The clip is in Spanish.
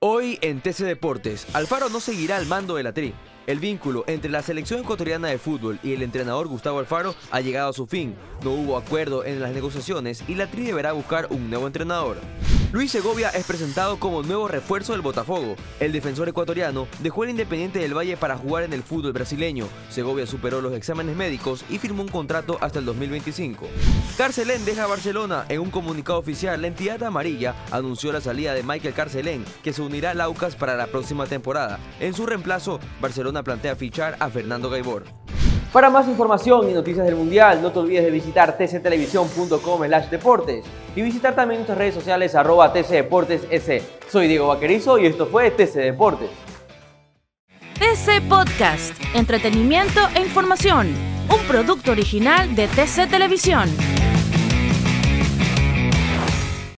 Hoy en TC Deportes, Alfaro no seguirá al mando de la Tri. El vínculo entre la selección ecuatoriana de fútbol y el entrenador Gustavo Alfaro ha llegado a su fin. No hubo acuerdo en las negociaciones y la Tri deberá buscar un nuevo entrenador. Luis Segovia es presentado como nuevo refuerzo del Botafogo. El defensor ecuatoriano dejó el Independiente del Valle para jugar en el fútbol brasileño. Segovia superó los exámenes médicos y firmó un contrato hasta el 2025. Carcelén deja Barcelona. En un comunicado oficial, la entidad amarilla anunció la salida de Michael Carcelén, que se unirá a Laucas para la próxima temporada. En su reemplazo, Barcelona plantea fichar a Fernando Gaibor. Para más información y noticias del Mundial, no te olvides de visitar tctelevisión.com deportes y visitar también nuestras redes sociales arroba tcdeportes Soy Diego Vaquerizo y esto fue TC Deportes. TC Podcast, entretenimiento e información, un producto original de TC Televisión.